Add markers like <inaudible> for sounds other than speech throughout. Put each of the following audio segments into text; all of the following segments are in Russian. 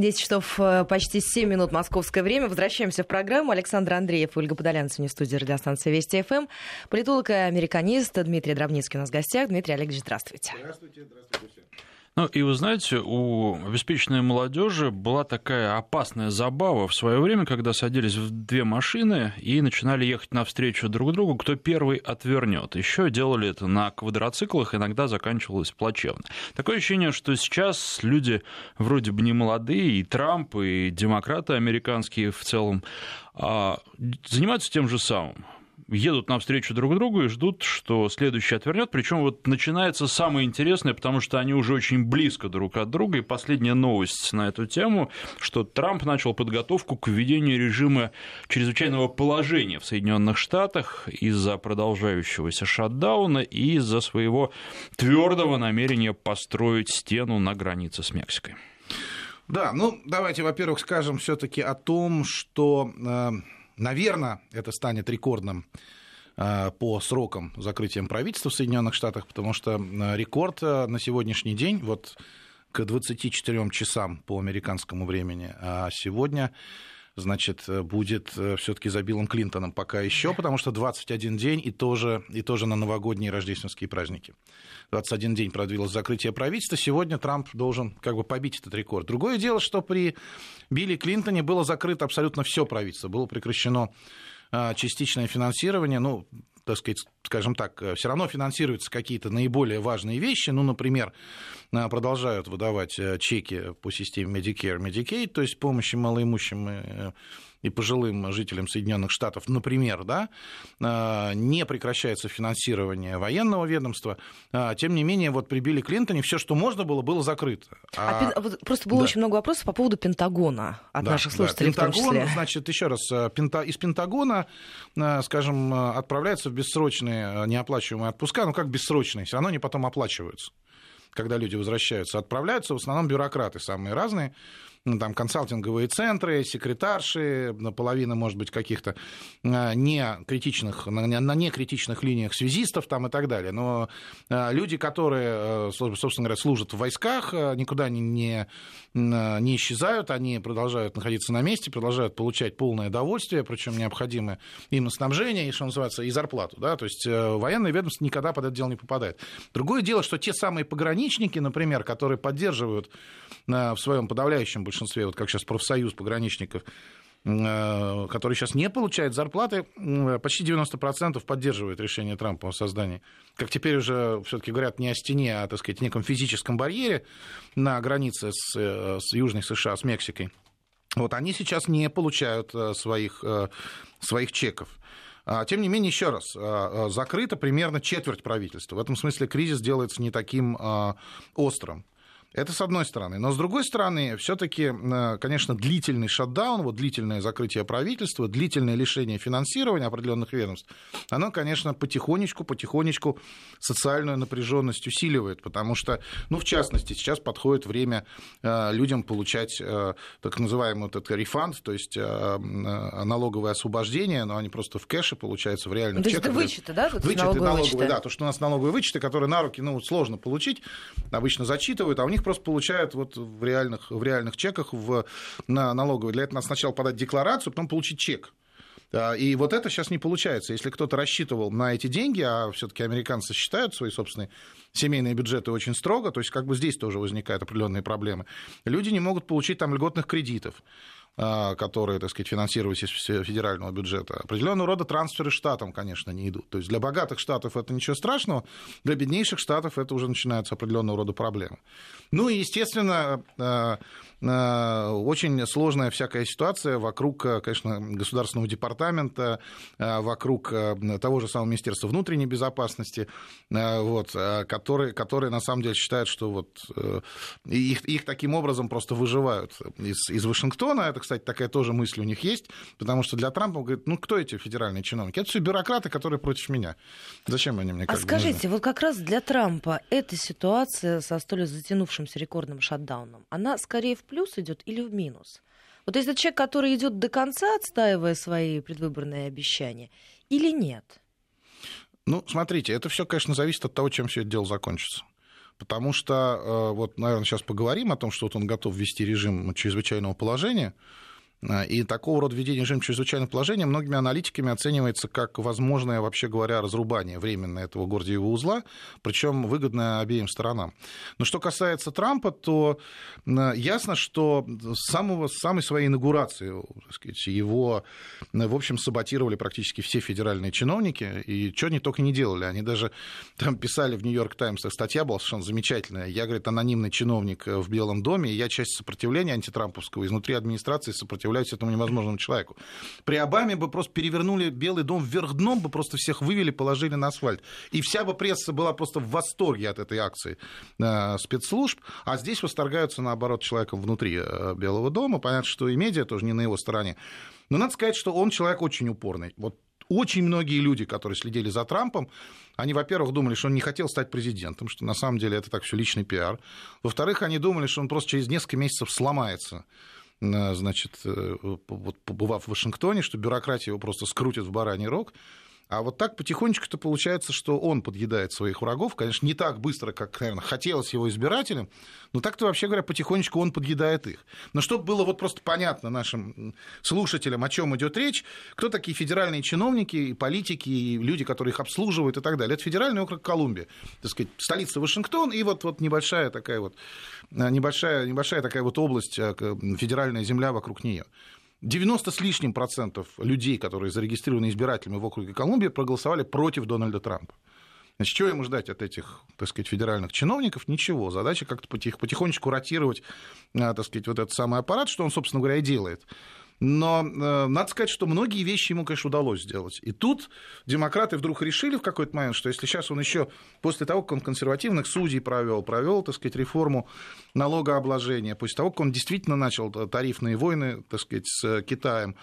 10 часов э, почти 7 минут московское время. Возвращаемся в программу. Александр Андреев, Ольга Подолянцев, не студии радиостанции Вести ФМ. Политолог и американист Дмитрий Дровницкий у нас в гостях. Дмитрий Олегович, здравствуйте. Здравствуйте, здравствуйте все. Ну, и вы знаете, у обеспеченной молодежи была такая опасная забава в свое время, когда садились в две машины и начинали ехать навстречу друг другу, кто первый отвернет. Еще делали это на квадроциклах, иногда заканчивалось плачевно. Такое ощущение, что сейчас люди вроде бы не молодые, и Трамп, и демократы американские в целом, а, занимаются тем же самым едут навстречу друг другу и ждут, что следующий отвернет. Причем вот начинается самое интересное, потому что они уже очень близко друг от друга. И последняя новость на эту тему, что Трамп начал подготовку к введению режима чрезвычайного положения в Соединенных Штатах из-за продолжающегося шатдауна и из-за своего твердого намерения построить стену на границе с Мексикой. Да, ну давайте, во-первых, скажем все-таки о том, что э, Наверное, это станет рекордным э, по срокам закрытием правительства в Соединенных Штатах, потому что э, рекорд э, на сегодняшний день, вот к 24 часам по американскому времени, а сегодня значит, будет все-таки за Биллом Клинтоном пока еще, потому что 21 день и тоже, и тоже на новогодние рождественские праздники. 21 день продлилось закрытие правительства. Сегодня Трамп должен как бы побить этот рекорд. Другое дело, что при Билли Клинтоне было закрыто абсолютно все правительство. Было прекращено а, частичное финансирование, ну, так сказать, скажем так, все равно финансируются какие-то наиболее важные вещи. Ну, например, а, продолжают выдавать э, чеки по системе Medicare, Medicaid, то есть помощи малоимущим э, и пожилым жителям Соединенных Штатов, например, да, не прекращается финансирование военного ведомства, тем не менее, вот при Билли Клинтоне все, что можно было, было закрыто. А, а... Просто было да. очень много вопросов по поводу Пентагона от да, наших слушателей да. Пентагон, в том числе. значит, еще раз, э, из Пентагона, э, скажем, э, отправляются в бессрочные неоплачиваемые отпуска, ну как бессрочные, все равно они потом оплачиваются. Когда люди возвращаются, отправляются в основном бюрократы самые разные, ну, там, консалтинговые центры, секретарши, половина, может быть, каких-то а, не критичных, на, некритичных линиях связистов там и так далее. Но а, люди, которые, э, собственно говоря, служат в войсках, э, никуда не, не, исчезают, они продолжают находиться на месте, продолжают получать полное довольствие, причем необходимое им снабжение и, что называется, и зарплату. Да? То есть э, военное ведомство никогда под это дело не попадает. Другое дело, что те самые пограничники, например, которые поддерживают в своем подавляющем большинстве, вот как сейчас профсоюз пограничников, э, который сейчас не получает зарплаты, почти 90% поддерживает решение Трампа о создании, как теперь уже все-таки говорят, не о стене, а, так сказать, неком физическом барьере на границе с, э, с Южной США, с Мексикой. Вот они сейчас не получают э, своих, своих чеков. А, тем не менее, еще раз, закрыто примерно четверть правительства. В этом смысле кризис делается не таким острым. Это с одной стороны. Но с другой стороны, все-таки, э, конечно, длительный шатдаун, вот длительное закрытие правительства, длительное лишение финансирования определенных ведомств, оно, конечно, потихонечку, потихонечку социальную напряженность усиливает, потому что, ну, в частности, сейчас подходит время э, людям получать э, так называемый этот рефанд, то есть налоговое освобождение, но они просто в кэше получаются в реальных то чеках. Это вычеты, да? Вот вычеты налоговые, налоговые, да, то, что у нас налоговые вычеты, которые на руки, ну, сложно получить, обычно зачитывают, а у них них просто получают вот в реальных, в реальных чеках в, на налоговой. Для этого надо сначала подать декларацию, потом получить чек. И вот это сейчас не получается. Если кто-то рассчитывал на эти деньги, а все-таки американцы считают свои собственные семейные бюджеты очень строго, то есть как бы здесь тоже возникают определенные проблемы, люди не могут получить там льготных кредитов. А, которые, так сказать, финансировались из федерального бюджета. Определенного рода трансферы штатам, конечно, не идут. То есть для богатых штатов это ничего страшного, для беднейших штатов это уже начинаются определенного рода проблемы. Ну и, естественно, а, а, очень сложная всякая ситуация вокруг, конечно, Государственного департамента, вокруг того же самого Министерства внутренней безопасности, вот, которые, которые на самом деле считают, что вот э, их, их таким образом просто выживают из, из Вашингтона. Это, кстати, такая тоже мысль у них есть, потому что для Трампа, он говорит, ну кто эти федеральные чиновники? Это все бюрократы, которые против меня. Зачем они мне? А скажите, нужны? вот как раз для Трампа эта ситуация со столь затянувшимся рекордным шатдауном, она скорее в плюс идет или в минус? Вот если человек, который идет до конца, отстаивая свои предвыборные обещания, или нет? Ну, смотрите, это все, конечно, зависит от того, чем все это дело закончится. Потому что, вот, наверное, сейчас поговорим о том, что вот он готов ввести режим чрезвычайного положения. А, и такого рода введение режима чрезвычайного положения многими аналитиками оценивается как возможное, вообще говоря, разрубание временное этого Гордиева узла, причем выгодное обеим сторонам. Но что касается Трампа, то ясно, что с самого, с самой своей инаугурации сказать, его, в общем, саботировали практически все федеральные чиновники, и что они только не делали. Они даже там писали в «Нью-Йорк Таймс», статья была совершенно замечательная. Я, говорит, анонимный чиновник в Белом доме, и я часть сопротивления антитрамповского изнутри администрации сопротивляюсь сопротивляюсь этому невозможному человеку. При Обаме бы просто перевернули Белый дом вверх дном, бы просто всех вывели, положили на асфальт. И вся бы пресса была просто в восторге от этой акции э, спецслужб, а здесь восторгаются, наоборот, человеком внутри э, Белого дома. Понятно, что и медиа тоже не на его стороне. Но надо сказать, что он человек очень упорный. Вот очень многие люди, которые следили за Трампом, они, во-первых, думали, что он не хотел стать президентом, что на самом деле это так все личный пиар. Во-вторых, они думали, что он просто через несколько месяцев сломается значит, э, вот, побывав в Вашингтоне, что бюрократия его просто скрутит в бараний рог. А вот так потихонечку-то получается, что он подъедает своих врагов. Конечно, не так быстро, как, наверное, хотелось его избирателям, но так-то, вообще говоря, потихонечку он подъедает их. Но чтобы было вот просто понятно нашим слушателям, о чем идет речь, кто такие федеральные чиновники, и политики, и люди, которые их обслуживают и так далее. Это федеральный округ Колумбия, так сказать, столица Вашингтон, и вот, вот небольшая такая вот, небольшая, небольшая такая вот область, э, федеральная земля вокруг нее. 90 с лишним процентов людей, которые зарегистрированы избирателями в округе Колумбия, проголосовали против Дональда Трампа. Значит, чего ему ждать от этих, так сказать, федеральных чиновников? Ничего. Задача как-то потихонечку ротировать, а, так сказать, вот этот самый аппарат, что он, собственно говоря, и делает. Но э, надо сказать, что многие вещи ему, конечно, удалось сделать. И тут демократы вдруг решили в какой-то момент, что если сейчас он еще, после того, как он консервативных судей провел, провел, так сказать, реформу налогообложения, после того, как он действительно начал тарифные войны, так сказать, с Китаем,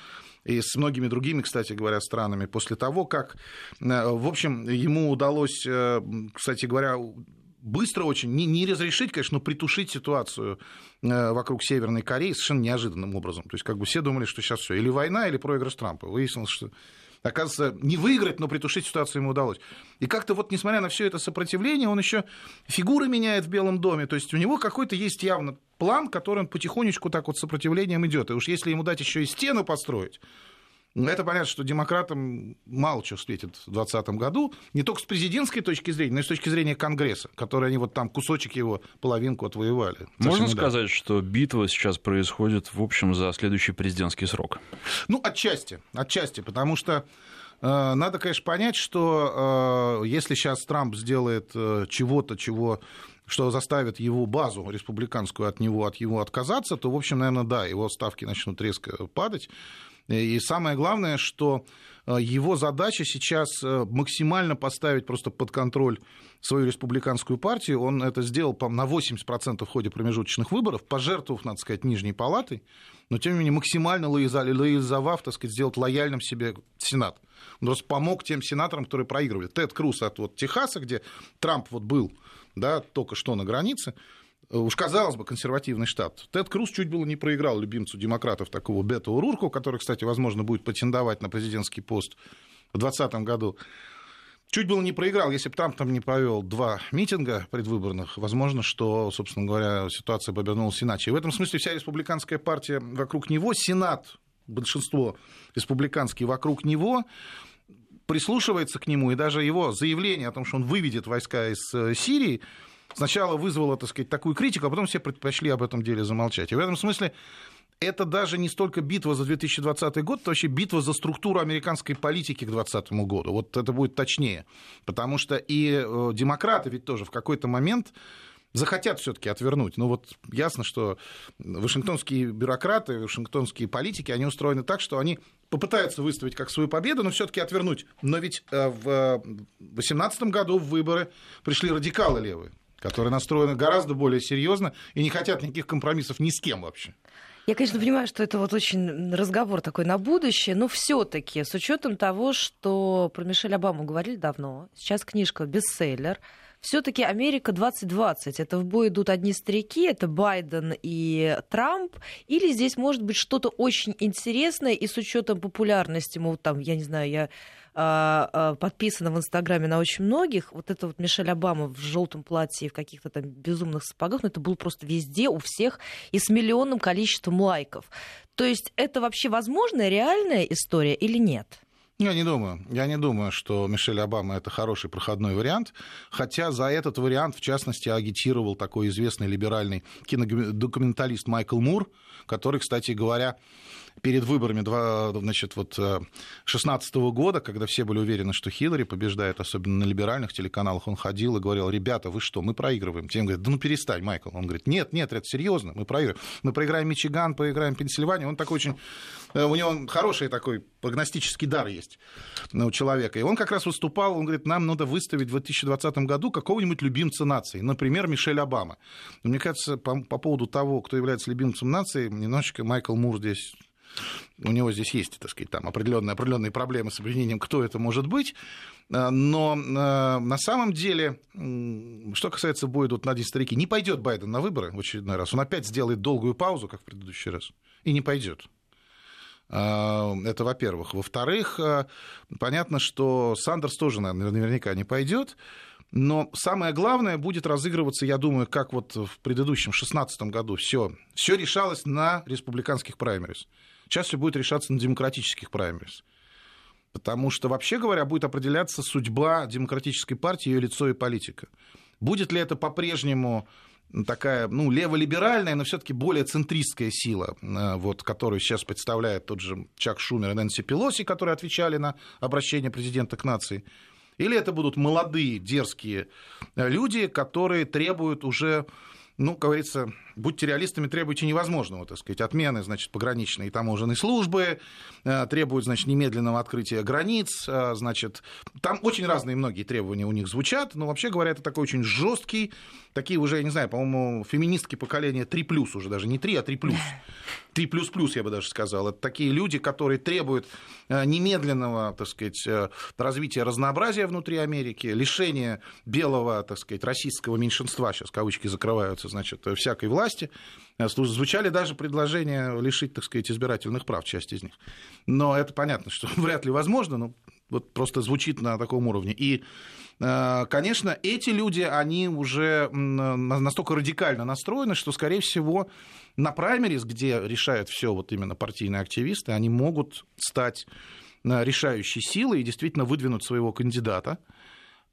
и с многими другими, кстати говоря, странами, после того, как, э, в общем, ему удалось, э, кстати говоря, быстро очень, не, не разрешить, конечно, но притушить ситуацию э, вокруг Северной Кореи совершенно неожиданным образом. То есть как бы все думали, что сейчас все, или война, или проигрыш Трампа. Выяснилось, что Оказывается, не выиграть, но притушить ситуацию ему удалось. И как-то вот, несмотря на все это сопротивление, он еще фигуры меняет в Белом доме. То есть у него какой-то есть явно план, который он потихонечку так вот сопротивлением идет. И уж если ему дать еще и стену построить, это понятно, что демократам мало чего светит в 2020 году, не только с президентской точки зрения, но и с точки зрения Конгресса, который они вот там кусочек его, половинку отвоевали. Можно сказать, что битва сейчас происходит, в общем, за следующий президентский срок? Ну, отчасти, отчасти, потому что э, надо, конечно, понять, что э, если сейчас Трамп сделает э, чего-то, чего что заставит его базу республиканскую от него, от его отказаться, то, в общем, наверное, да, его ставки начнут резко падать. И самое главное, что э, его задача сейчас э, максимально поставить просто под контроль свою республиканскую партию. Он это сделал на 80% в ходе промежуточных выборов, пожертвовав, надо сказать, Нижней палатой, но тем не менее максимально лоялизовав, так сказать, сделать лояльным себе Сенат. Он просто помог тем сенаторам, которые проигрывали. Тед Круз от вот Техаса, где Трамп вот был да, только что на границе, уж казалось бы, консервативный штат. Тед Круз чуть было не проиграл любимцу демократов такого Бета Урурку, который, кстати, возможно, будет претендовать на президентский пост в 2020 году. Чуть было не проиграл, если бы Трамп там не провел два митинга предвыборных, возможно, что, собственно говоря, ситуация бы обернулась иначе. И в этом смысле вся республиканская партия вокруг него, Сенат, большинство республиканский вокруг него, прислушивается к нему, и даже его заявление о том, что он выведет войска из э, Сирии, сначала вызвало, так сказать, такую критику, а потом все предпочли об этом деле замолчать. И в этом смысле это даже не столько битва за 2020 год, это вообще битва за структуру американской политики к 2020 году. Вот это будет точнее. Потому что и э, демократы ведь тоже в какой-то момент захотят все-таки отвернуть. Ну вот ясно, что вашингтонские бюрократы, вашингтонские политики, они устроены так, что они попытаются выставить как свою победу, но все-таки отвернуть. Но ведь э, в 2018 году в выборы пришли радикалы левые которые настроены гораздо более серьезно и не хотят никаких компромиссов ни с кем вообще. Я, конечно, понимаю, что это вот очень разговор такой на будущее, но все-таки с учетом того, что про Мишель Обаму говорили давно, сейчас книжка бестселлер, все-таки Америка 2020. Это в бой идут одни старики, это Байден и Трамп, или здесь может быть что-то очень интересное, и с учетом популярности, вот там, я не знаю, я подписана в Инстаграме на очень многих. Вот это вот Мишель Обама в желтом платье и в каких-то там безумных сапогах, ну, это было просто везде, у всех, и с миллионным количеством лайков. То есть это вообще возможная, реальная история или нет? Я не думаю. Я не думаю, что Мишель Обама это хороший проходной вариант. Хотя за этот вариант, в частности, агитировал такой известный либеральный кинодокументалист Майкл Мур, который, кстати говоря, перед выборами значит, вот, 16 года, когда все были уверены, что Хиллари побеждает, особенно на либеральных телеканалах, он ходил и говорил, ребята, вы что, мы проигрываем. Тем говорят, да ну перестань, Майкл. Он говорит, нет, нет, это серьезно, мы проигрываем. Мы проиграем Мичиган, проиграем Пенсильванию. Он такой очень... Э, у него хороший такой прогностический дар есть у человека. И он как раз выступал, он говорит, нам надо выставить в 2020 году какого-нибудь любимца нации, например, Мишель Обама. Мне кажется, по, по поводу того, кто является любимцем нации, немножечко Майкл Мур здесь у него здесь есть, так сказать, там определенные, определенные проблемы с определением, кто это может быть. Э, но э, на самом деле, что касается боя тут на 10 старики, не пойдет Байден на выборы в очередной раз. Он опять сделает долгую паузу, как в предыдущий раз, и не пойдет. Э, это во-первых. Во-вторых, понятно, что Сандерс тоже наверняка не пойдет. Но самое главное будет разыгрываться, я думаю, как вот в предыдущем 2016 году все, все решалось на республиканских праймерис. Сейчас все будет решаться на демократических праймерис. Потому что, вообще говоря, будет определяться судьба демократической партии, ее лицо и политика. Будет ли это по-прежнему такая, ну, леволиберальная, но все-таки более центристская сила, э, вот, которую сейчас представляет тот же Чак Шумер и Нэнси Пелоси, которые отвечали на обращение президента к нации, или это будут молодые, дерзкие э, люди, которые требуют уже, ну, как говорится, будьте реалистами, требуйте невозможного, так сказать, отмены, значит, пограничной и таможенной службы, э, требуют, значит, немедленного открытия границ, э, значит, там очень разные многие требования у них звучат, но вообще говоря, это такой очень жесткий, такие уже, я не знаю, по-моему, феминистки поколения 3+, уже даже не 3, а 3+. 3 плюс плюс, я бы даже сказал. Это такие люди, которые требуют э, немедленного, так сказать, развития разнообразия внутри Америки, лишения белого, так сказать, российского меньшинства, сейчас кавычки закрываются, значит, всякой власти, власти. Э, звучали даже предложения лишить, так сказать, избирательных прав, часть из них. Но это понятно, что <laughs> вряд ли возможно, но вот просто звучит на таком уровне. И, э, конечно, эти люди, они уже настолько радикально настроены, что, скорее всего, на праймерис, где решают все вот именно партийные активисты, они могут стать э, решающей силой и действительно выдвинуть своего кандидата.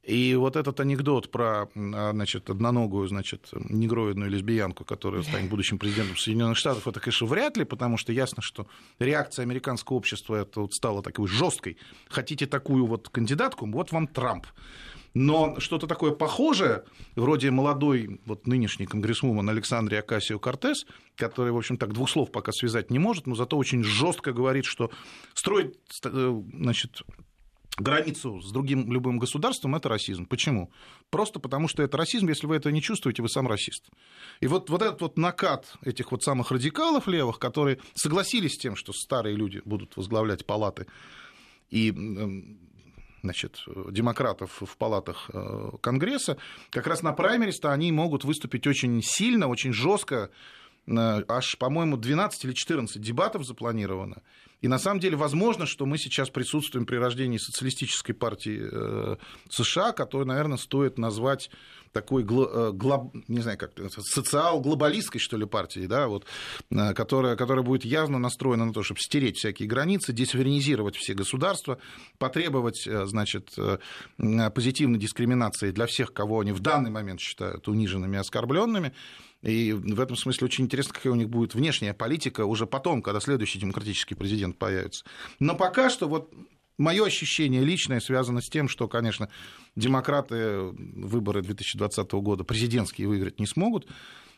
И вот этот анекдот про а, значит, одноногую значит, негроидную лесбиянку, которая станет будущим президентом Соединенных Штатов, это, конечно, вряд ли, потому что ясно, что реакция американского общества это вот стала такой жесткой. Хотите такую вот кандидатку, вот вам Трамп. Но что-то такое похожее, вроде молодой, вот нынешний конгрессмумен Александрия Акасио Кортес, который, в общем, так двух слов пока связать не может, но зато очень жестко говорит, что строить э, значит, границу с другим любым государством, это расизм. Почему? Просто потому, что это расизм, если вы это не чувствуете, вы сам расист. И вот, вот этот вот накат этих вот самых радикалов левых, которые согласились с тем, что старые люди будут возглавлять палаты, и значит, демократов в палатах э, Конгресса, как раз на праймеристо они могут выступить очень сильно, очень жестко, аж, по-моему, 12 или 14 дебатов запланировано. И на самом деле возможно, что мы сейчас присутствуем при рождении социалистической партии э, США, которую, наверное, стоит назвать такой, э, глоб, не знаю, как социал-глобалистской, что ли, партией, да, вот, э, которая, которая будет явно настроена на то, чтобы стереть всякие границы, десуверенизировать все государства, потребовать, значит, позитивной дискриминации для всех, кого они в данный момент считают униженными и оскорбленными. И в этом смысле очень интересно, какая у них будет внешняя политика уже потом, когда следующий демократический президент появится. Но пока что вот мое ощущение личное связано с тем, что, конечно, демократы выборы 2020 года президентские выиграть не смогут.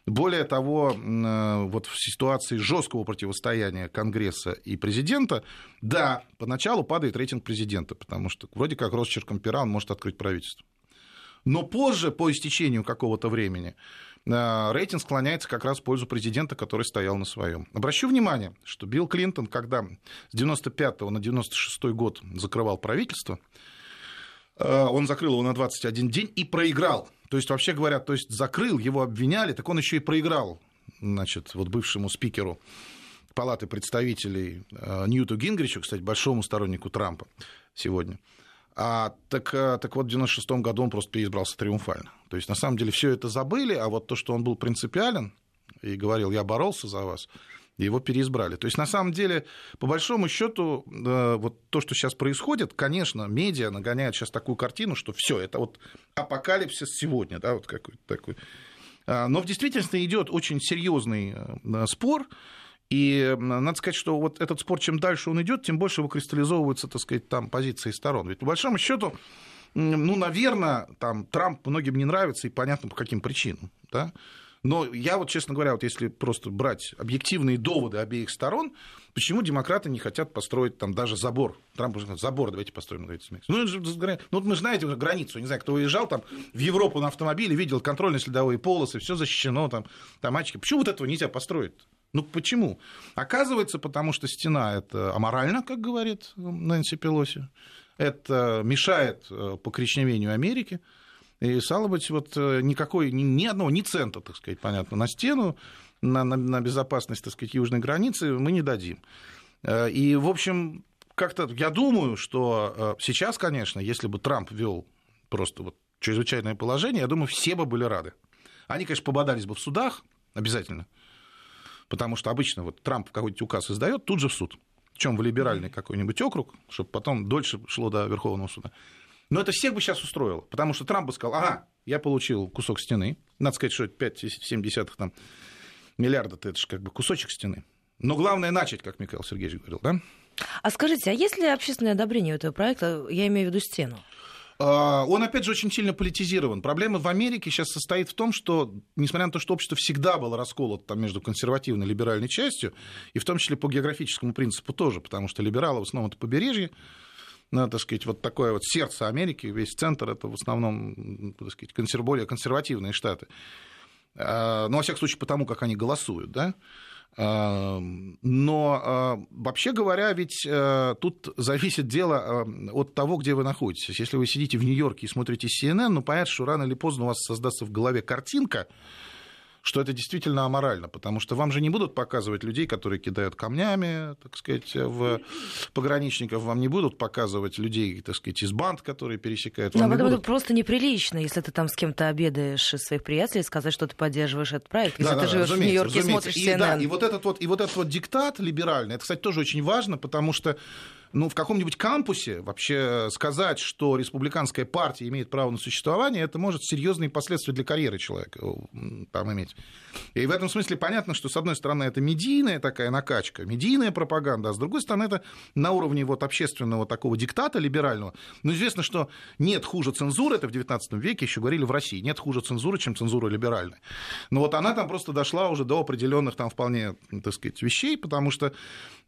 Более того, э, вот в ситуации жесткого противостояния Конгресса и президента, да, поначалу падает рейтинг президента, потому что вроде как росчерком пера он может открыть правительство. Но позже, по истечению какого-то времени, рейтинг склоняется как раз в пользу президента, который стоял на своем. Обращу внимание, что Билл Клинтон, когда с 95 на 96 год закрывал правительство, э, он закрыл его на 21 день и проиграл. То есть, вообще говоря, то есть закрыл, его обвиняли, так он еще и проиграл, значит, вот бывшему спикеру Палаты представителей Ньюту Гингричу, кстати, большому стороннику Трампа сегодня, а, так, так вот, в 96 году он просто переизбрался триумфально. То есть, на самом деле, все это забыли, а вот то, что он был принципиален и говорил, я боролся за вас, его переизбрали. То есть, на самом деле, по большому счету, вот то, что сейчас происходит, конечно, медиа нагоняет сейчас такую картину, что все, это вот апокалипсис сегодня, да, вот какой-то такой. А, но в действительности идет очень серьезный э, спор, и надо сказать, что вот этот спор, чем дальше он идет, тем больше выкристаллизовываются, так сказать, там позиции сторон. Ведь по большому счету, ну, наверное, там Трамп многим не нравится, и понятно, по каким причинам, да, но я вот, честно говоря, вот если просто брать объективные доводы обеих сторон, почему демократы не хотят построить там даже забор? Трамп уже говорит, забор давайте построим. Ну, ну вот мы знаете границу, не знаю, кто уезжал там в Европу на автомобиле, видел контрольно-следовые полосы, все защищено, там, там мальчики. Почему вот этого нельзя построить? Ну почему? Оказывается, потому что стена это аморально, как говорит Нэнси Пелоси. Это мешает э, покрещневению Америки. И, стало быть, вот э, никакой, ни, ни одного, ни цента, так сказать, понятно, на стену, на, на, на безопасность, так сказать, южной границы мы не дадим. Э, и, в общем, как-то я думаю, что сейчас, конечно, если бы Трамп вел просто вот чрезвычайное положение, я думаю, все бы были рады. Они, конечно, пободались бы в судах, обязательно. Потому что обычно вот Трамп какой-нибудь указ издает, тут же в суд. Чем в либеральный какой-нибудь округ, чтобы потом дольше шло до Верховного суда. Но это всех бы сейчас устроило, потому что Трамп бы сказал, ага, я получил кусок стены, надо сказать, что 5,7 там, миллиарда, это же как бы кусочек стены. Но главное начать, как Михаил Сергеевич говорил, да? А скажите, а есть ли общественное одобрение этого проекта, я имею в виду стену? А, он, опять же, очень сильно политизирован. Проблема в Америке сейчас состоит в том, что, несмотря на то, что общество всегда было расколото там, между консервативной и либеральной частью, и в том числе по географическому принципу тоже, потому что либералы в основном это побережье, ну, так сказать, вот такое вот сердце Америки, весь центр это в основном, так сказать, консерв... более консервативные штаты. А, ну, во всяком случае, потому как они голосуют, да. Но а, вообще говоря, ведь э, тут зависит дело а, от того, где вы находитесь. Если вы сидите в Нью-Йорке и смотрите CNN, ну понятно, что рано или поздно у вас создастся в голове картинка, что это действительно аморально, потому что вам же не будут показывать людей, которые кидают камнями, так сказать, в пограничников, вам не будут показывать людей, так сказать, из банд, которые пересекают. Вам Но потом будут... это просто неприлично, если ты там с кем-то обедаешь из своих приятелей, сказать, что ты поддерживаешь этот проект, если да, ты да, живешь в Нью-Йорке и смотришь CNN. И, да, и вот этот вот, и вот этот вот диктат либеральный, это, кстати, тоже очень важно, потому что ну, в каком-нибудь кампусе вообще сказать, что республиканская партия имеет право на существование, это может серьезные последствия для карьеры человека там иметь. И в этом смысле понятно, что, с одной стороны, это медийная такая накачка, медийная пропаганда, а с другой стороны, это на уровне вот общественного такого диктата либерального. Но известно, что нет хуже цензуры, это в XIX веке еще говорили в России, нет хуже цензуры, чем цензура либеральная. Но вот она там просто дошла уже до определенных там вполне, так сказать, вещей, потому что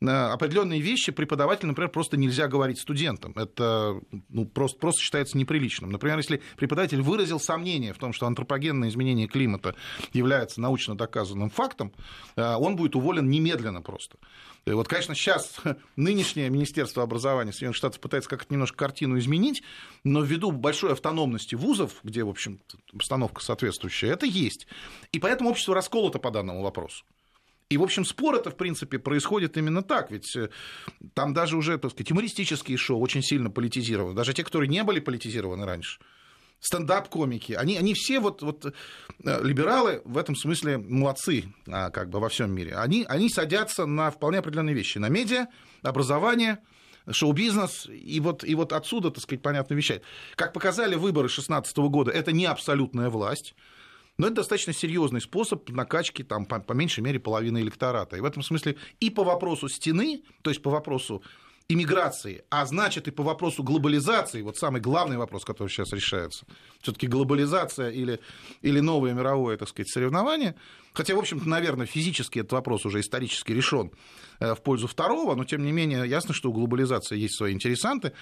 э, определенные вещи преподаватель, например, просто нельзя говорить студентам. Это ну, просто, просто считается неприличным. Например, если преподаватель выразил сомнение в том, что антропогенное изменение климата является научно доказанным фактом, э, он будет уволен немедленно просто. И вот, конечно, сейчас <laughs> нынешнее Министерство образования Соединенных Штатов пытается как-то немножко картину изменить, но ввиду большой автономности вузов, где, в общем, обстановка соответствующая, это есть. И поэтому общество расколото по данному вопросу. И, в общем, спор это, в принципе, происходит именно так, ведь э, там даже уже, так сказать, юмористические шоу очень сильно политизированы, даже те, которые не были политизированы раньше. Стендап-комики, они, они все вот, вот э, либералы в этом смысле молодцы а, как бы во всем мире. Они, они садятся на вполне определенные вещи, на медиа, образование, шоу-бизнес, и вот, и вот отсюда, так сказать, понятно вещать. Как показали выборы 2016 года, это не абсолютная власть, но это достаточно серьезный способ накачки, там, по, по меньшей мере, половины электората. И в этом смысле и по вопросу стены, то есть по вопросу иммиграции, а значит и по вопросу глобализации, вот самый главный вопрос, который сейчас решается, все-таки глобализация или, или новое мировое, так сказать, соревнование, хотя, в общем-то, наверное, физически этот вопрос уже исторически решен э, в пользу второго, но, тем не менее, ясно, что у глобализации есть свои интересанты,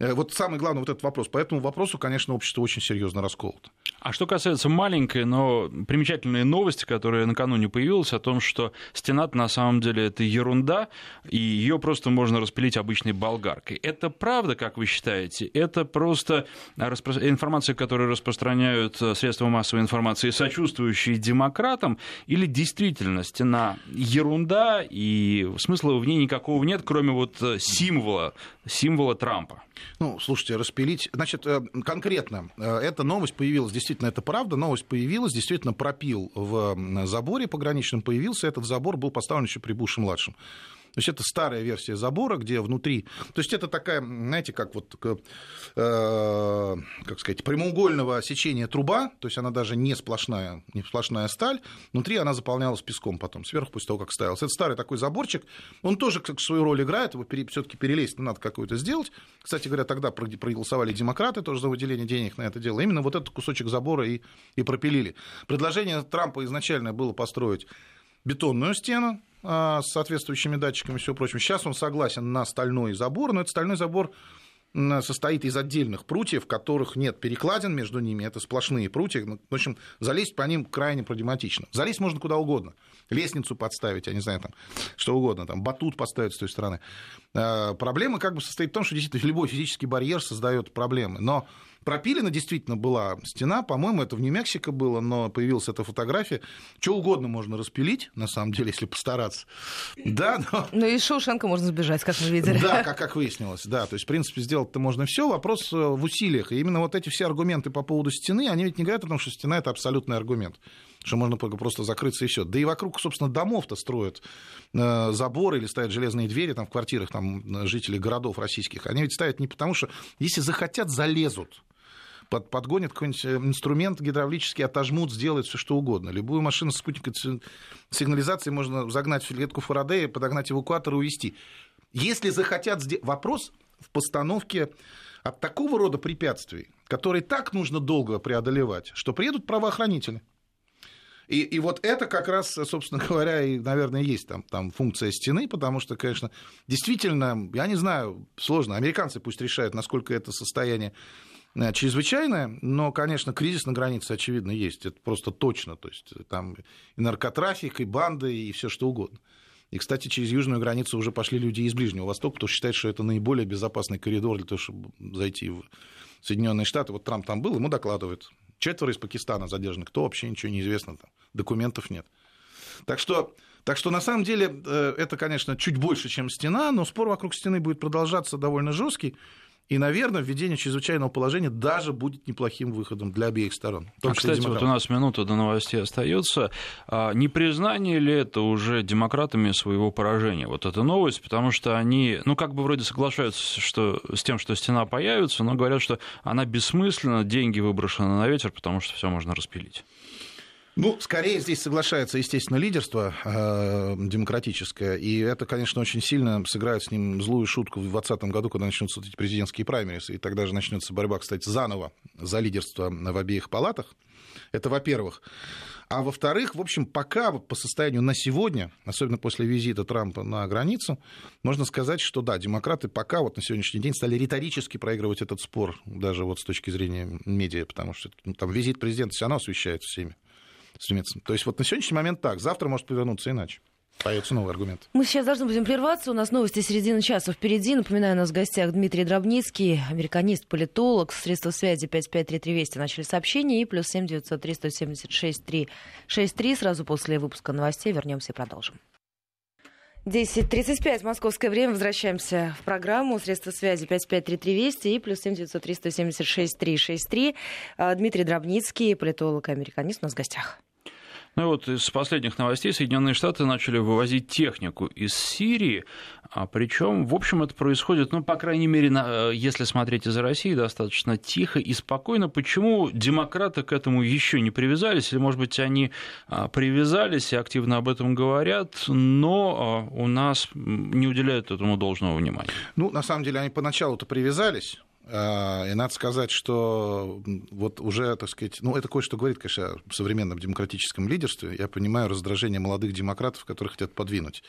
Э, вот самый главный вот этот вопрос. По этому вопросу, конечно, общество очень серьезно расколото. А что касается маленькой, но примечательной новости, которая накануне появилась, о том, что стена на самом деле это ерунда, и ее просто можно распилить обычной болгаркой. Это правда, как вы считаете? Это просто информация, которую распространяют средства массовой информации, сочувствующие демократам, или действительно стена ерунда, и смысла в ней никакого нет, кроме вот символа, символа Трампа? Ну, слушайте, распилить... Значит, э, конкретно, э, эта новость появилась, действительно, это правда, новость появилась, действительно, пропил в заборе пограничном появился, этот забор был поставлен еще при Буше-младшем. То есть это старая версия забора, где внутри... То есть это такая, знаете, как вот, э, как сказать, прямоугольного сечения труба, то есть она даже не сплошная, не сплошная сталь, внутри она заполнялась песком потом, сверху после того, как ставился. Это старый такой заборчик, он тоже как свою роль играет, его все таки перелезть надо какое-то сделать. Кстати говоря, тогда проголосовали демократы тоже за выделение денег на это дело. Именно вот этот кусочек забора и, и пропилили. Предложение Трампа изначально было построить бетонную стену, с соответствующими датчиками и всего прочего. Сейчас он согласен на стальной забор, но этот стальной забор состоит из отдельных прутьев, которых нет перекладин между ними, это сплошные прутья. Ну, в общем, залезть по ним крайне проблематично. Залезть можно куда угодно. Лестницу подставить, я не знаю, там, что угодно, там, батут поставить с той стороны. А, проблема как бы состоит в том, что действительно любой физический барьер создает проблемы. Но Пропилена действительно была стена, по-моему, это в Нью-Мексико было, но появилась эта фотография. Что угодно можно распилить, на самом деле, если постараться. Да, но... Ну и Шоушенка можно сбежать, как мы видели. Да, как, как выяснилось, да. То есть, в принципе, сделать-то можно все. Вопрос э, в усилиях. И именно вот эти все аргументы по поводу стены, они ведь не говорят о том, что стена – это абсолютный аргумент что можно просто закрыться и все. Да и вокруг, собственно, домов-то строят э, заборы или ставят железные двери там, в квартирах там, жителей городов российских. Они ведь ставят не потому, что если захотят, залезут под, подгонят какой-нибудь э, инструмент гидравлический, отожмут, сделают все что угодно. Любую машину с спутниковой сигнализацией можно загнать в клетку Фарадея, подогнать эвакуатор и увезти. Если захотят сделать... Вопрос в постановке от такого рода препятствий, которые так нужно долго преодолевать, что приедут правоохранители. И, и вот это как раз, собственно говоря, и, наверное, есть там, там функция стены, потому что, конечно, действительно, я не знаю, сложно. Американцы пусть решают, насколько это состояние чрезвычайная, но, конечно, кризис на границе, очевидно, есть. Это просто точно. То есть там и наркотрафик, и банды, и все что угодно. И, кстати, через южную границу уже пошли люди из Ближнего Востока, потому что считают, что это наиболее безопасный коридор для того, чтобы зайти в Соединенные Штаты. Вот Трамп там был, ему докладывают. Четверо из Пакистана задержаны. Кто вообще ничего не известно, там документов нет. Так что, так что на самом деле э, это, конечно, чуть больше, чем стена, но спор вокруг стены будет продолжаться довольно жесткий. И, наверное, введение чрезвычайного положения даже будет неплохим выходом для обеих сторон. А, кстати, вот у нас минута до новостей остается. А не признание ли это уже демократами своего поражения? Вот эта новость, потому что они, ну, как бы вроде соглашаются что, с тем, что стена появится, но говорят, что она бессмысленна, деньги выброшены на ветер, потому что все можно распилить. Ну, скорее здесь соглашается, естественно, лидерство э, демократическое, и это, конечно, очень сильно сыграет с ним злую шутку в 2020 году, когда начнутся эти президентские праймерис, и тогда же начнется борьба, кстати, заново за лидерство в обеих палатах. Это во-первых. А во-вторых, в общем, пока по состоянию на сегодня, особенно после визита Трампа на границу, можно сказать, что да, демократы пока вот на сегодняшний день стали риторически проигрывать этот спор, даже вот с точки зрения медиа, потому что ну, там визит президента все равно освещается всеми стремиться. То есть вот на сегодняшний момент так, завтра может повернуться иначе. Появится новый аргумент. Мы сейчас должны будем прерваться. У нас новости середины часа впереди. Напоминаю, у нас в гостях Дмитрий Дробницкий, американист, политолог. Средства связи 5533 Вести начали сообщение. И плюс 7 903 176 363. Сразу после выпуска новостей вернемся и продолжим. 10.35, московское время. Возвращаемся в программу. Средства связи 5533 Вести и плюс 7 903 176 363. Дмитрий Дробницкий, политолог, американист у нас в гостях. Ну и вот из последних новостей Соединенные Штаты начали вывозить технику из Сирии, а причем, в общем, это происходит, ну, по крайней мере, на, э, если смотреть из России, достаточно тихо и спокойно. Почему демократы к этому еще не привязались? Или, может быть, они а, привязались и активно об этом говорят, но а, у нас не уделяют этому должного внимания? Ну, на самом деле, они поначалу-то привязались, и надо сказать, что вот уже, так сказать, ну, это кое-что говорит, конечно, о современном демократическом лидерстве. Я понимаю раздражение молодых демократов, которые хотят подвинуть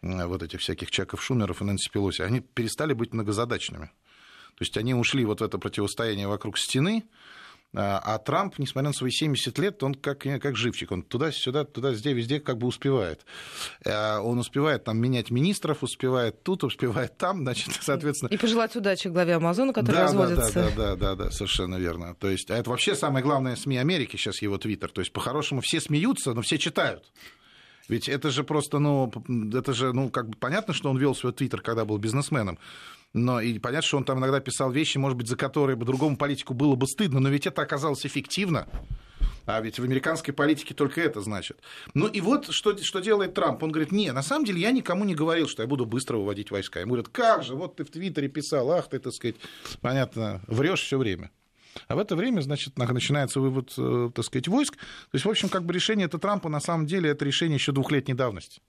вот этих всяких Чаков Шумеров и Нэнси Пелоси. Они перестали быть многозадачными. То есть они ушли вот в это противостояние вокруг стены, А, а Трамп, несмотря на свои 70 лет, он как, как живчик. Он туда-сюда, туда-сюда, везде как бы успевает. А, он успевает там менять министров, успевает тут, успевает там, значит, <laughs> соответственно... И пожелать удачи главе Амазона, который да, разводится. Да, да, да, да, да, совершенно верно. То есть, а это вообще самое главное СМИ Америки сейчас, его твиттер. То есть, по-хорошему, все смеются, но все читают. Ведь это же просто, ну, это же, ну, как бы понятно, что он вел свой твиттер, когда был бизнесменом но и понятно, что он там иногда писал вещи, может быть, за которые бы другому политику было бы стыдно, но ведь это оказалось эффективно. А ведь в американской политике только это значит. Ну и вот что, что делает Трамп. Он говорит, не, на самом деле я никому не говорил, что я буду быстро выводить войска. Ему говорят, как же, вот ты в Твиттере писал, ах ты, так сказать, понятно, врешь все время. А в это время, значит, начинается вывод, э, так сказать, войск. То есть, в общем, как бы решение это Трампа, на самом деле, это решение еще двухлетней давности.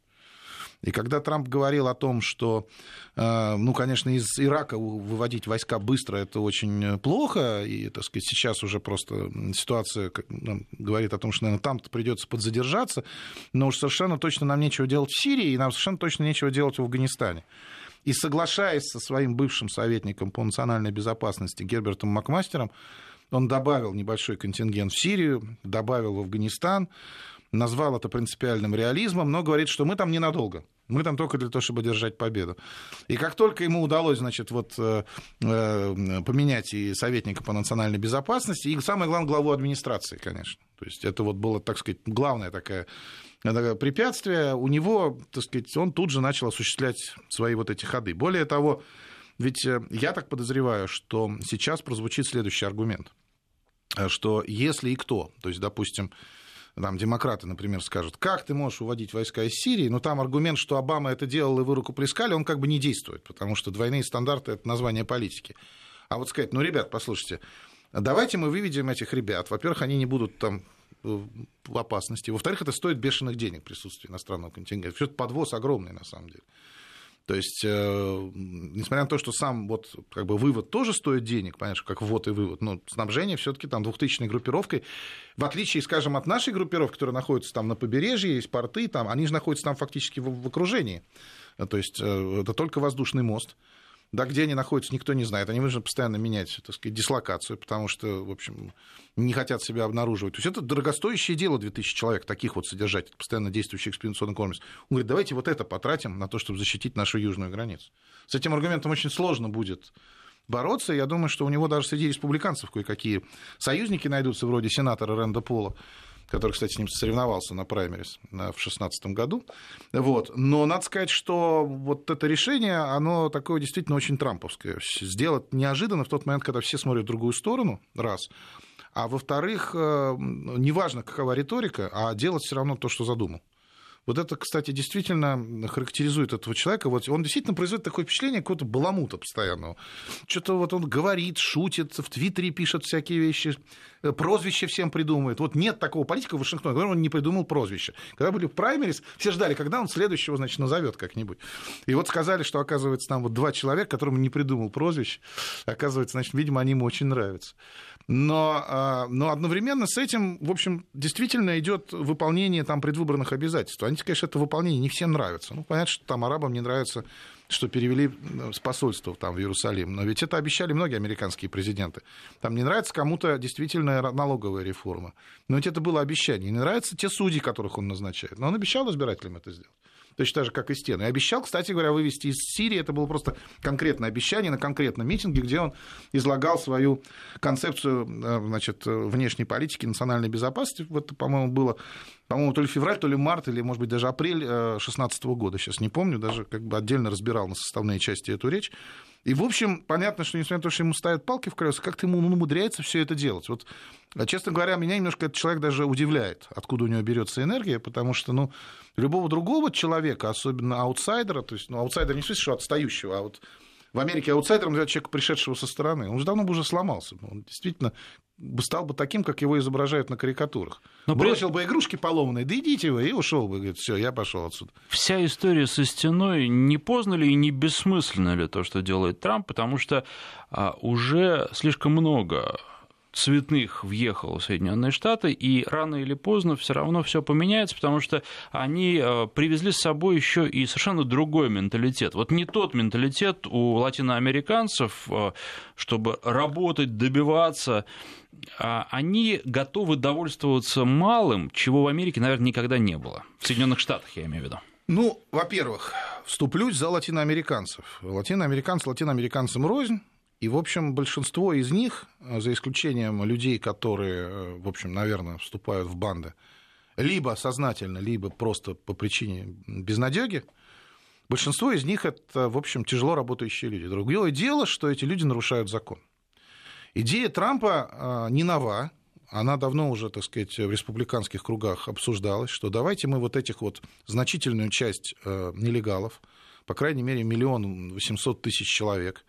И когда Трамп говорил о том, что, э, ну, конечно, из Ирака выводить войска быстро это очень плохо, и, так сказать, сейчас уже просто ситуация говорит о том, что, наверное, там-то придется подзадержаться, но уж совершенно точно нам нечего делать в Сирии, и нам совершенно точно нечего делать в Афганистане. И соглашаясь со своим бывшим советником по национальной безопасности Гербертом Макмастером, он добавил небольшой контингент в Сирию, добавил в Афганистан, назвал это принципиальным реализмом, но говорит, что мы там ненадолго. Мы там только для того, чтобы держать победу. И как только ему удалось, значит, вот, э, э, поменять и советника по национальной безопасности, и самое главное, главу администрации, конечно. То есть это вот было, так сказать, главное такое, препятствие. У него, так сказать, он тут же начал осуществлять свои вот эти ходы. Более того, ведь э, я так подозреваю, что сейчас прозвучит следующий аргумент, что если и кто, то есть, допустим, там демократы, например, скажут, как ты можешь уводить войска из Сирии, но там аргумент, что Обама это делал и вы руку плескали, он как бы не действует, потому что двойные стандарты – это название политики. А вот сказать, ну, ребят, послушайте, давайте мы выведем этих ребят. Во-первых, они не будут там в опасности. Во-вторых, это стоит бешеных денег присутствие иностранного контингента. Все это подвоз огромный, на самом деле. То есть, э, несмотря на то, что сам вот, как бы, вывод тоже стоит денег, понятно, как ввод и вывод, но снабжение все таки там двухтысячной группировкой, в отличие, скажем, от нашей группировки, которая находится там на побережье, есть порты, там, они же находятся там фактически в, в окружении. То есть, э, это только воздушный мост да, где они находятся, никто не знает. Они нужно постоянно менять, так сказать, дислокацию, потому что, в общем, не хотят себя обнаруживать. То есть это дорогостоящее дело 2000 человек, таких вот содержать, постоянно действующий экспедиционный комплекс. Он говорит, давайте вот это потратим на то, чтобы защитить нашу южную границу. С этим аргументом очень сложно будет бороться. Я думаю, что у него даже среди республиканцев кое-какие союзники найдутся, вроде сенатора Ренда Пола, который, кстати, с ним соревновался на праймерис в 2016 году. Вот. Но надо сказать, что вот это решение, оно такое действительно очень трамповское. Сделать неожиданно в тот момент, когда все смотрят в другую сторону, раз. А во-вторых, э, неважно, какова риторика, а делать все равно то, что задумал. Вот это, кстати, действительно характеризует этого человека. Вот он действительно производит такое впечатление какого-то баламута постоянного. Что-то вот он говорит, шутит, в Твиттере пишет всякие вещи, э, прозвище всем придумывает. Вот нет такого политика в Вашингтоне, который он не придумал прозвище. Когда были праймерис, все ждали, когда он следующего, значит, назовет как-нибудь. И вот сказали, что, оказывается, там вот два человека, которым не придумал прозвище. Оказывается, значит, видимо, они ему очень нравятся. Но, а, но одновременно с этим, в общем, действительно идет выполнение там предвыборных обязательств. Они, конечно, это выполнение не всем нравится. Ну, понятно, что там арабам не нравится что перевели с посольства там, в Иерусалим. Но ведь это обещали многие американские президенты. Там не нравится кому-то действительно налоговая реформа. Но ведь это было обещание. Не нравятся те судьи, которых он назначает. Но он обещал избирателям это сделать точно так же, как и стены. И обещал, кстати говоря, вывести из Сирии. Это было просто конкретное обещание на конкретном митинге, где он излагал свою концепцию э, значит, внешней политики, национальной безопасности. Это, по-моему, было по-моему, то ли февраль, то ли март, или, может быть, даже апрель 2016 э, года, сейчас не помню, даже как бы отдельно разбирал на составные части эту речь. И, в общем, понятно, что несмотря на то, что ему ставят палки в колеса, как-то ему умудряется все это делать. Вот, а, честно говоря, меня немножко этот человек даже удивляет, откуда у него берется энергия, потому что, ну, любого другого человека, особенно аутсайдера, то есть, ну, аутсайдер не в смысле, что отстающего, а вот в Америке аутсайдером называют человека, пришедшего со стороны. Он уже давно бы уже сломался. Он действительно стал бы таким, как его изображают на карикатурах. Но Бросил при... бы игрушки поломанные, да идите вы, и ушел бы. Говорит, все, я пошел отсюда. Вся история со стеной не поздно ли и не бессмысленно ли то, что делает Трамп, потому что а, уже слишком много цветных въехало в Соединенные Штаты, и рано или поздно все равно все поменяется, потому что они э, привезли с собой еще и совершенно другой менталитет. Вот не тот менталитет у латиноамериканцев, э, чтобы работать, добиваться, а они готовы довольствоваться малым, чего в Америке, наверное, никогда не было. В Соединенных Штатах, я имею в виду. Ну, во-первых, вступлюсь за латиноамериканцев. Латиноамериканцы латиноамериканцам рознь. И, в общем, большинство из них, за исключением людей, которые, в общем, наверное, вступают в банды, либо сознательно, либо просто по причине безнадеги, большинство из них это, в общем, тяжело работающие люди. Другое дело, что эти люди нарушают закон. Идея Трампа а, не нова, она давно уже, так сказать, в республиканских кругах обсуждалась, что давайте мы вот этих вот значительную часть э, нелегалов, по крайней мере, миллион восемьсот тысяч человек,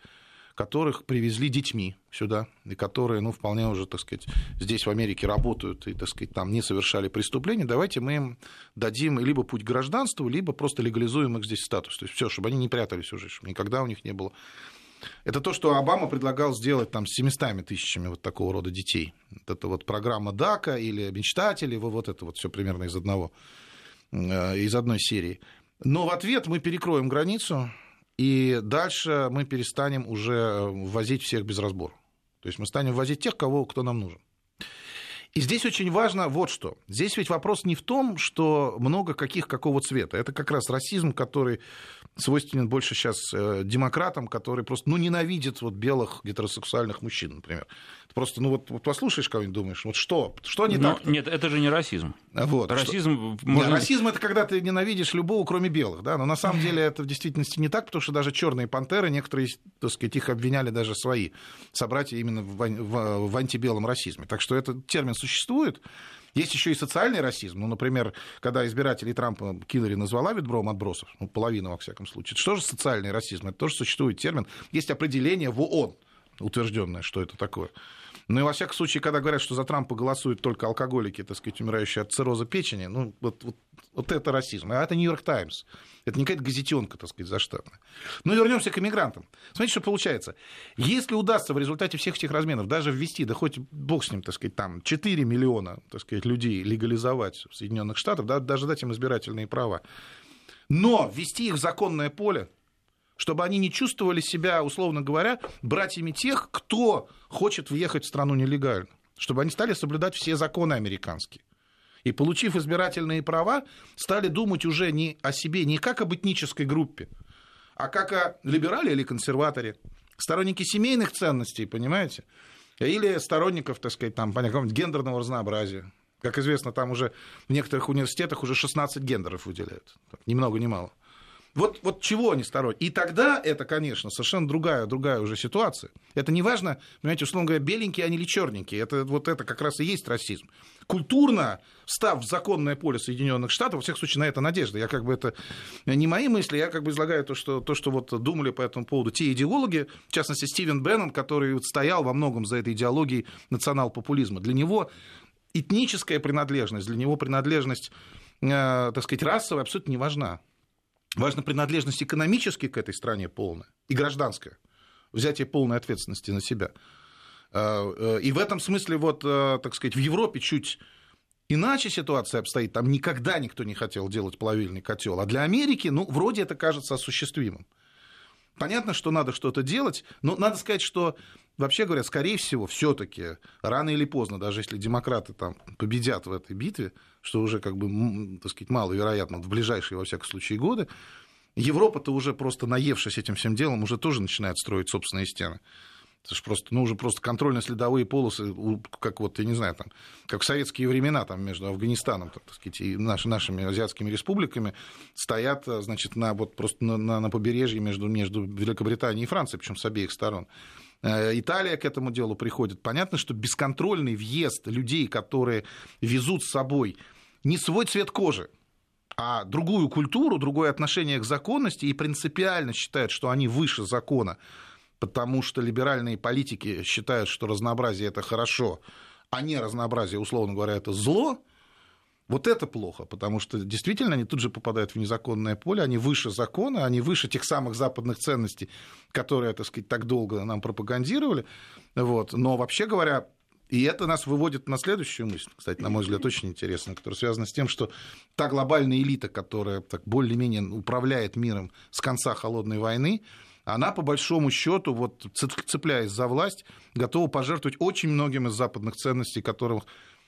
которых привезли детьми сюда, и которые, ну, вполне уже, так сказать, здесь в Америке работают и, так сказать, там не совершали преступления, давайте мы им дадим либо путь гражданству, либо просто легализуем их здесь статус. То есть все, чтобы они не прятались уже, чтобы никогда у них не было. Это то, что Обама предлагал сделать там с 700 тысячами вот такого рода детей. Это вот программа ДАКа или Мечтатели, вот это вот все примерно из одного, э, из одной серии. Но в ответ мы перекроем границу, и дальше мы перестанем уже возить всех без разбора. То есть мы станем возить тех, кого, кто нам нужен. И здесь очень важно вот что. Здесь ведь вопрос не в том, что много каких какого цвета. Это как раз расизм, который свойственен больше сейчас э, демократам, которые просто ну, ненавидят вот белых гетеросексуальных мужчин, например. Просто, ну вот, вот послушаешь кого-нибудь, думаешь, вот что, что не Но, так? Нет, это же не расизм. Вот, расизм, что... можно... нет, расизм это когда ты ненавидишь любого, кроме белых, да, но на самом деле это в действительности не так, потому что даже черные пантеры, некоторые, так сказать, их обвиняли даже свои собратья именно в, в, в антибелом расизме. Так что этот термин существует. Есть еще и социальный расизм. Ну, например, когда избиратели Трампа Киллари назвала Витбром отбросов, ну, половина, во всяком случае. Что же социальный расизм? Это тоже существует термин. Есть определение в ООН, утвержденное, что это такое. Ну и во всяком случае, когда говорят, что за Трампа голосуют только алкоголики, так сказать, умирающие от цирроза печени, ну вот, вот, вот это расизм. А это Нью-Йорк Таймс. Это не какая-то газетенка, так сказать, заштатная. Ну вернемся к иммигрантам. Смотрите, что получается. Если удастся в результате всех этих разменов даже ввести, да хоть бог с ним, так сказать, там 4 миллиона, так сказать, людей легализовать в Соединенных Штатах, да, даже дать им избирательные права, но ввести их в законное поле, чтобы они не чувствовали себя, условно говоря, братьями тех, кто хочет въехать в страну нелегально, чтобы они стали соблюдать все законы американские. И, получив избирательные права, стали думать уже не о себе, не как об этнической группе, а как о либерале или консерваторе, сторонники семейных ценностей, понимаете? Или сторонников, так сказать, там, гендерного разнообразия. Как известно, там уже в некоторых университетах уже 16 гендеров выделяют. Ни много ни мало. Вот, вот чего они сторонники? И тогда это, конечно, совершенно другая, другая уже ситуация. Это не важно, понимаете, условно говоря, беленькие они или черненькие. Это, вот это как раз и есть расизм. Культурно, став в законное поле Соединенных Штатов, во всех случаях на это надежда. Я как бы это не мои мысли, я как бы излагаю то, что, то, что вот думали по этому поводу те идеологи, в частности, Стивен Беннон, который стоял во многом за этой идеологией национал-популизма. Для него этническая принадлежность, для него принадлежность, э, так сказать, расовая абсолютно не важна. Важна принадлежность экономически к этой стране полная и гражданская. Взятие полной ответственности на себя. А, э, и в этом смысле, вот, э, так сказать, в Европе чуть иначе ситуация обстоит. Там никогда никто не хотел делать плавильный котел. А для Америки, ну, вроде это кажется осуществимым. Понятно, что надо что-то делать, но надо сказать, что вообще говоря, скорее всего, все-таки рано или поздно, даже если демократы там победят в этой битве, что уже как бы, так сказать, маловероятно в ближайшие, во всяком случае, годы, Европа-то уже просто наевшись этим всем делом, уже тоже начинает строить собственные стены. Это же просто, ну, уже просто контрольно-следовые полосы, как вот, я не знаю, там, как в советские времена, там, между Афганистаном, так, сказать, и наши, нашими азиатскими республиками стоят, значит, на, вот, просто на, на, на побережье между, между Великобританией и Францией, причем с обеих сторон. Э, Италия к этому делу приходит. Понятно, что бесконтрольный въезд людей, которые везут с собой не свой цвет кожи, а другую культуру, другое отношение к законности и принципиально считают, что они выше закона, потому что либеральные политики считают, что разнообразие это хорошо, а не разнообразие, условно говоря, это зло, вот это плохо, потому что действительно они тут же попадают в незаконное поле, они выше закона, они выше тех самых западных ценностей, которые, так сказать, так долго нам пропагандировали. Вот. Но вообще говоря, И это нас выводит на следующую мысль, кстати, на мой взгляд, очень интересно, которая связана с тем, что та глобальная элита, которая так более-менее управляет миром с конца холодной войны, она, по большому счету, вот, цепляясь за власть, готова пожертвовать очень многим из западных ценностей, которых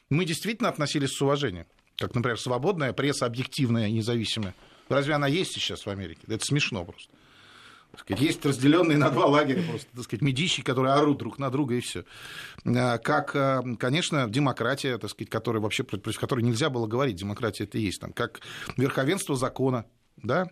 мы действительно относились с уважением. Как, например, свободная пресса, объективная, независимая. Разве она есть сейчас в Америке? Это смешно просто. Есть разделенные на два лагеря просто, так сказать, медичи, которые орут друг на друга и все. А, как, а, конечно, демократия, так сказать, которая вообще, против которой нельзя было говорить, демократия это и есть, там, как верховенство закона, да,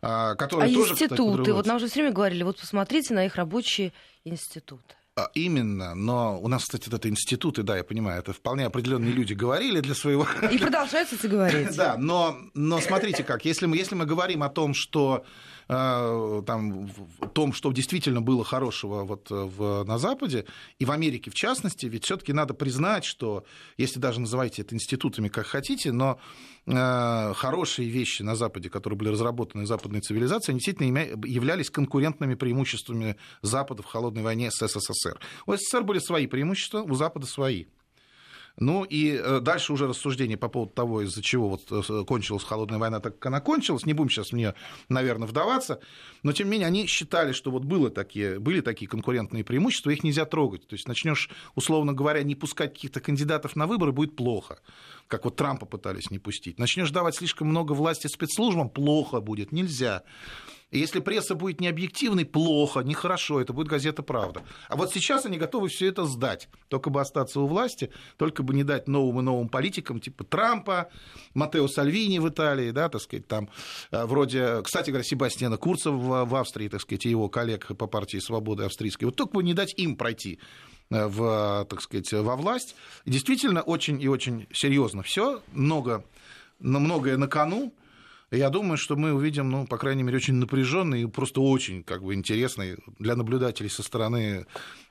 а, которые а тоже, институты, кстати, вот нам уже все время говорили, вот посмотрите на их рабочие институты. Именно, но у нас, кстати, это институты, да, я понимаю, это вполне определенные люди говорили для своего... И продолжают это говорить. <laughs> Да, но, но смотрите как, если мы, если мы говорим о том, что там, в том, что действительно было хорошего вот в, на Западе, и в Америке в частности, ведь все таки надо признать, что, если даже называйте это институтами как хотите, но э, хорошие вещи на Западе, которые были разработаны западной цивилизацией, они действительно являлись конкурентными преимуществами Запада в холодной войне с СССР. У СССР были свои преимущества, у Запада свои. Ну и э, дальше уже рассуждение по поводу того, из-за чего вот э, кончилась холодная война, так как она кончилась. Не будем сейчас в нее, наверное, вдаваться. Но тем не менее они считали, что вот было такие, были такие конкурентные преимущества, их нельзя трогать. То есть начнешь, условно говоря, не пускать каких-то кандидатов на выборы, будет плохо. Как вот Трампа пытались не пустить. Начнешь давать слишком много власти спецслужбам, плохо будет, нельзя. И если пресса будет необъективной, плохо, нехорошо, это будет газета «Правда». А вот сейчас они готовы все это сдать, только бы остаться у власти, только бы не дать новым и новым политикам, типа Трампа, Матео Сальвини в Италии, да, так сказать, там, э, вроде, кстати говоря, Себастьяна Курца в, Австрии, так сказать, и его коллег по партии «Свободы» австрийской. Вот только бы не дать им пройти в, так сказать, во власть. Действительно, очень и очень серьезно все, много, многое на кону, я думаю, что мы увидим, ну, по крайней мере, очень напряженный и просто очень как бы, интересный для наблюдателей со стороны Э,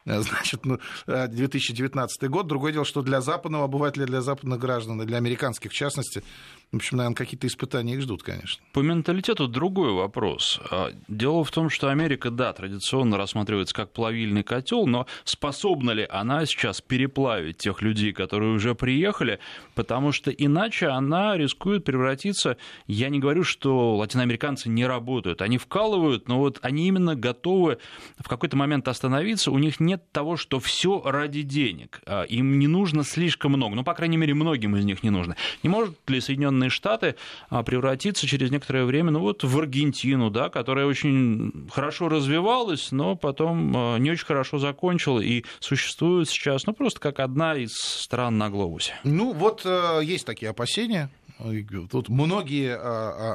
значит, ну, 2019 э, год. Другое дело, что для западного обывателя, для западных граждан, для американских в частности, в общем, наверное, какие-то испытания их ждут, конечно. По менталитету другой вопрос. А, дело в том, что Америка, да, традиционно рассматривается как плавильный котел, но способна ли она сейчас переплавить тех людей, которые уже приехали, потому что иначе она рискует превратиться, я не говорю, что латиноамериканцы не работают, они вкалывают, но вот они именно готовы в какой-то момент остановиться, у них нет нет того, что все ради денег. А, им не нужно слишком много. Ну, по крайней мере, многим из них не нужно. Не может ли Соединенные Штаты а, превратиться через некоторое время ну, вот в Аргентину, да, которая очень хорошо развивалась, но потом а, не очень хорошо закончила и существует сейчас ну, просто как одна из стран на глобусе? Ну, вот э, есть такие опасения. Тут многие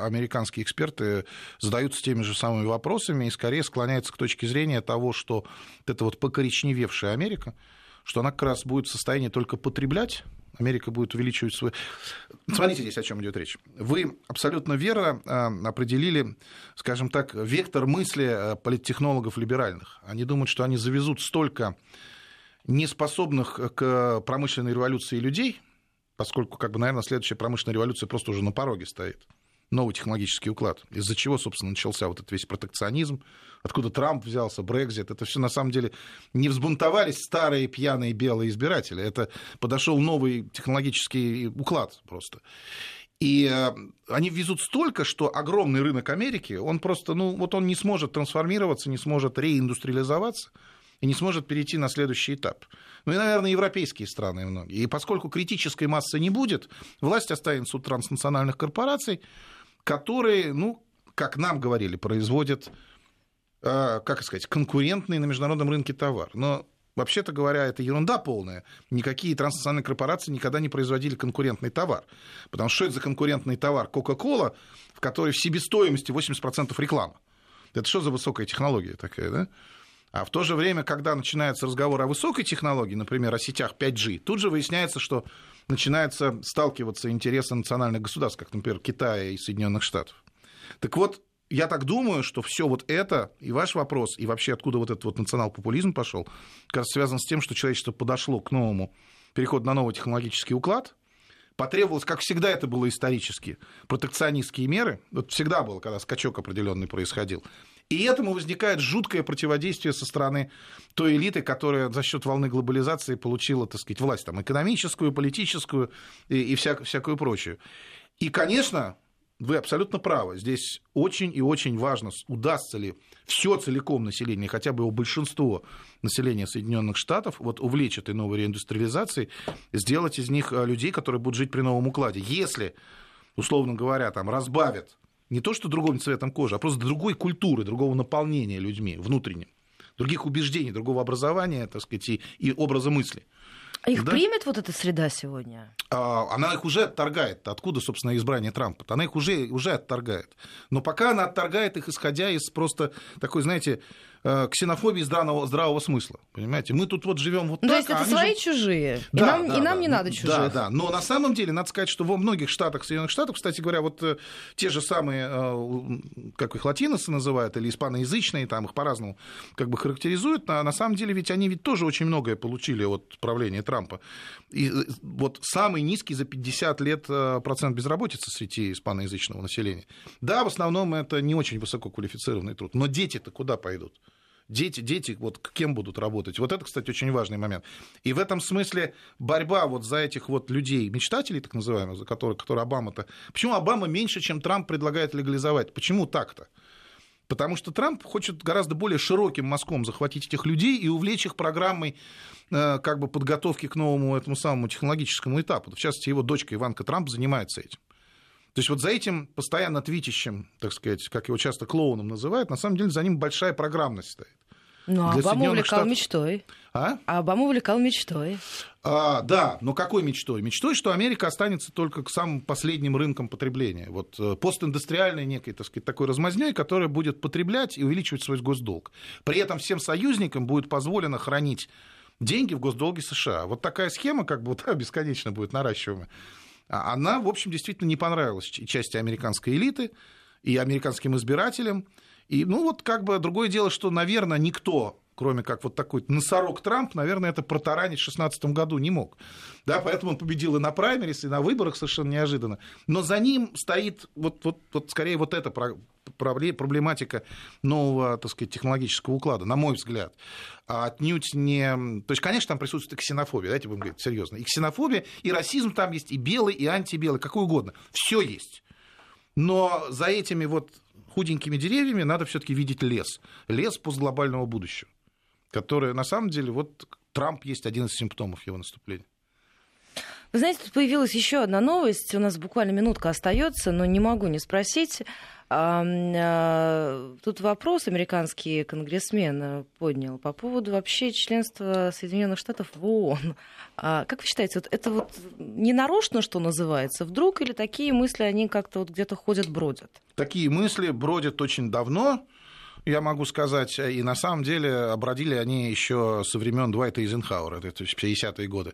американские эксперты задаются теми же самыми вопросами и скорее склоняются к точке зрения того, что это вот покоричневевшая Америка, что она как раз будет в состоянии только потреблять, Америка будет увеличивать свой... Смотрите здесь, о чем идет речь. Вы абсолютно верно определили, скажем так, вектор мысли политтехнологов либеральных. Они думают, что они завезут столько неспособных к промышленной революции людей, поскольку, как бы, наверное, следующая промышленная революция просто уже на пороге стоит. Новый технологический уклад. Из-за чего, собственно, начался вот этот весь протекционизм, откуда Трамп взялся, Брекзит. Это все на самом деле не взбунтовались старые пьяные белые избиратели. Это подошел новый технологический уклад просто. И э, они везут столько, что огромный рынок Америки, он просто, ну, вот он не сможет трансформироваться, не сможет реиндустриализоваться и не сможет перейти на следующий этап. Ну и, наверное, европейские страны многие. И поскольку критической массы не будет, власть останется у транснациональных корпораций, которые, ну, как нам говорили, производят, э, как сказать, конкурентный на международном рынке товар. Но Вообще-то говоря, это ерунда полная. Никакие транснациональные корпорации никогда не производили конкурентный товар. Потому что что это за конкурентный товар? Coca-Cola, в которой в себестоимости 80% реклама. Это что за высокая технология такая, да? А в то же время, когда начинается разговор о высокой технологии, например, о сетях 5G, тут же выясняется, что начинается сталкиваться интересы национальных государств, как, например, Китая и Соединенных Штатов. Так вот, я так думаю, что все вот это, и ваш вопрос, и вообще откуда вот этот вот национал-популизм пошел, кажется, связан с тем, что человечество подошло к новому переходу на новый технологический уклад, потребовалось, как всегда это было исторически, протекционистские меры, вот всегда было, когда скачок определенный происходил, И этому возникает жуткое противодействие со стороны той элиты, которая за счет волны глобализации получила, так сказать, власть там, экономическую, политическую и, и вся, всякую прочую. И, конечно, вы абсолютно правы. Здесь очень и очень важно, удастся ли все целиком население, хотя бы его большинство населения Соединенных Штатов, вот увлечь этой новой реиндустриализацией, сделать из них э, людей, которые будут жить при новом укладе. Если, условно говоря, там разбавят не то, что другим цветом кожи, а просто другой культуры, другого наполнения людьми внутренним, других убеждений, другого образования, так сказать, и, и образа мысли – а их да? примет вот эта среда сегодня? А, она их уже отторгает. Откуда, собственно, избрание Трампа? Она их уже, уже отторгает. Но пока она отторгает их, исходя из просто такой, знаете, ксенофобии здравого, здравого смысла. Понимаете? Мы тут вот живем вот ну, так. То есть а это свои же... чужие. Да, и нам, да, и нам да, не надо чужих. Да, да. Но на самом деле, надо сказать, что во многих штатах Соединенных Штатов, кстати говоря, вот э, те же самые, э, как их латиносы называют, или испаноязычные, там их по-разному как бы характеризуют, а на самом деле ведь они ведь тоже очень многое получили от правления Трампа. И вот самый низкий за 50 лет процент безработицы среди испаноязычного населения. Да, в основном это не очень высококвалифицированный труд, но дети-то куда пойдут? Дети, дети, вот кем будут работать? Вот это, кстати, очень важный момент. И в этом смысле борьба вот за этих вот людей, мечтателей, так называемых, за которых, которые Обама-то... Почему Обама меньше, чем Трамп предлагает легализовать? Почему так-то? Потому что Трамп хочет гораздо более широким мазком захватить этих людей и увлечь их программой э, как бы подготовки к новому этому самому технологическому этапу. В частности, его дочка Иванка Трамп занимается этим. То есть вот за этим постоянно твитящим, так сказать, как его часто клоуном называют, на самом деле за ним большая программность стоит. Ну, а Обама увлекал Штатов... мечтой. А? а Обама увлекал мечтой. А, да, но какой мечтой? Мечтой, что Америка останется только к самым последним рынкам потребления. Вот э, постиндустриальной некой, так сказать, такой размазнёй, которая будет потреблять и увеличивать свой госдолг. При этом всем союзникам будет позволено хранить деньги в госдолге США. Вот такая схема, как бы, вот, <laughs> бесконечно будет наращиваемая. А она, в общем, действительно не понравилась части американской элиты и американским избирателям. И, ну, вот как бы другое дело, что, наверное, никто кроме как вот такой носорог Трамп, наверное, это протаранить в 2016 году не мог. Да, поэтому он победил и на праймерис, и на выборах совершенно неожиданно. Но за ним стоит вот, вот, вот скорее вот эта проблематика нового, так сказать, технологического уклада, на мой взгляд. А отнюдь не... То есть, конечно, там присутствует и ксенофобия, давайте будем говорить серьезно. И ксенофобия, и расизм там есть, и белый, и антибелый, какой угодно. Все есть. Но за этими вот худенькими деревьями надо все-таки видеть лес. Лес постглобального будущего, который на самом деле, вот Трамп есть один из симптомов его наступления. Вы знаете, тут появилась еще одна новость. У нас буквально минутка остается, но не могу не спросить. А, тут вопрос американский конгрессмен э, поднял по поводу вообще членства Соединенных Штатов в ООН. А, как вы считаете, вот это вот не нарочно, что называется, вдруг или такие мысли, они как-то вот где-то ходят, бродят? Такие мысли бродят очень давно я могу сказать, и на самом деле обродили они еще со времен Дуайта Эйзенхауэра, это 50-е годы.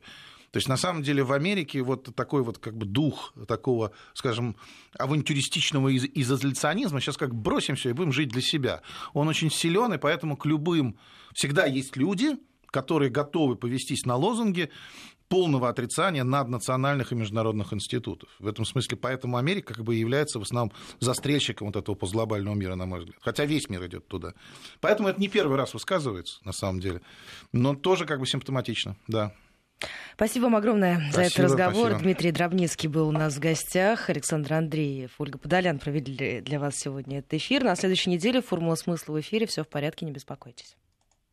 То есть, на самом деле, в Америке вот такой вот как бы дух такого, скажем, авантюристичного из- изоляционизма, сейчас как бросим все и будем жить для себя. Он очень силен, и поэтому к любым... Всегда есть люди, которые готовы повестись на лозунги полного отрицания наднациональных и международных институтов. В этом смысле поэтому Америка как бы является в основном застрельщиком вот этого постглобального мира, на мой взгляд. Хотя весь мир идет туда. Поэтому это не первый раз высказывается, на самом деле. Но тоже как бы симптоматично, да. Спасибо вам огромное спасибо, за этот разговор. Спасибо. Дмитрий Дробницкий был у нас в гостях. Александр Андреев, Ольга Подолян провели для вас сегодня этот эфир. На следующей неделе «Формула смысла» в эфире. Все в порядке, не беспокойтесь.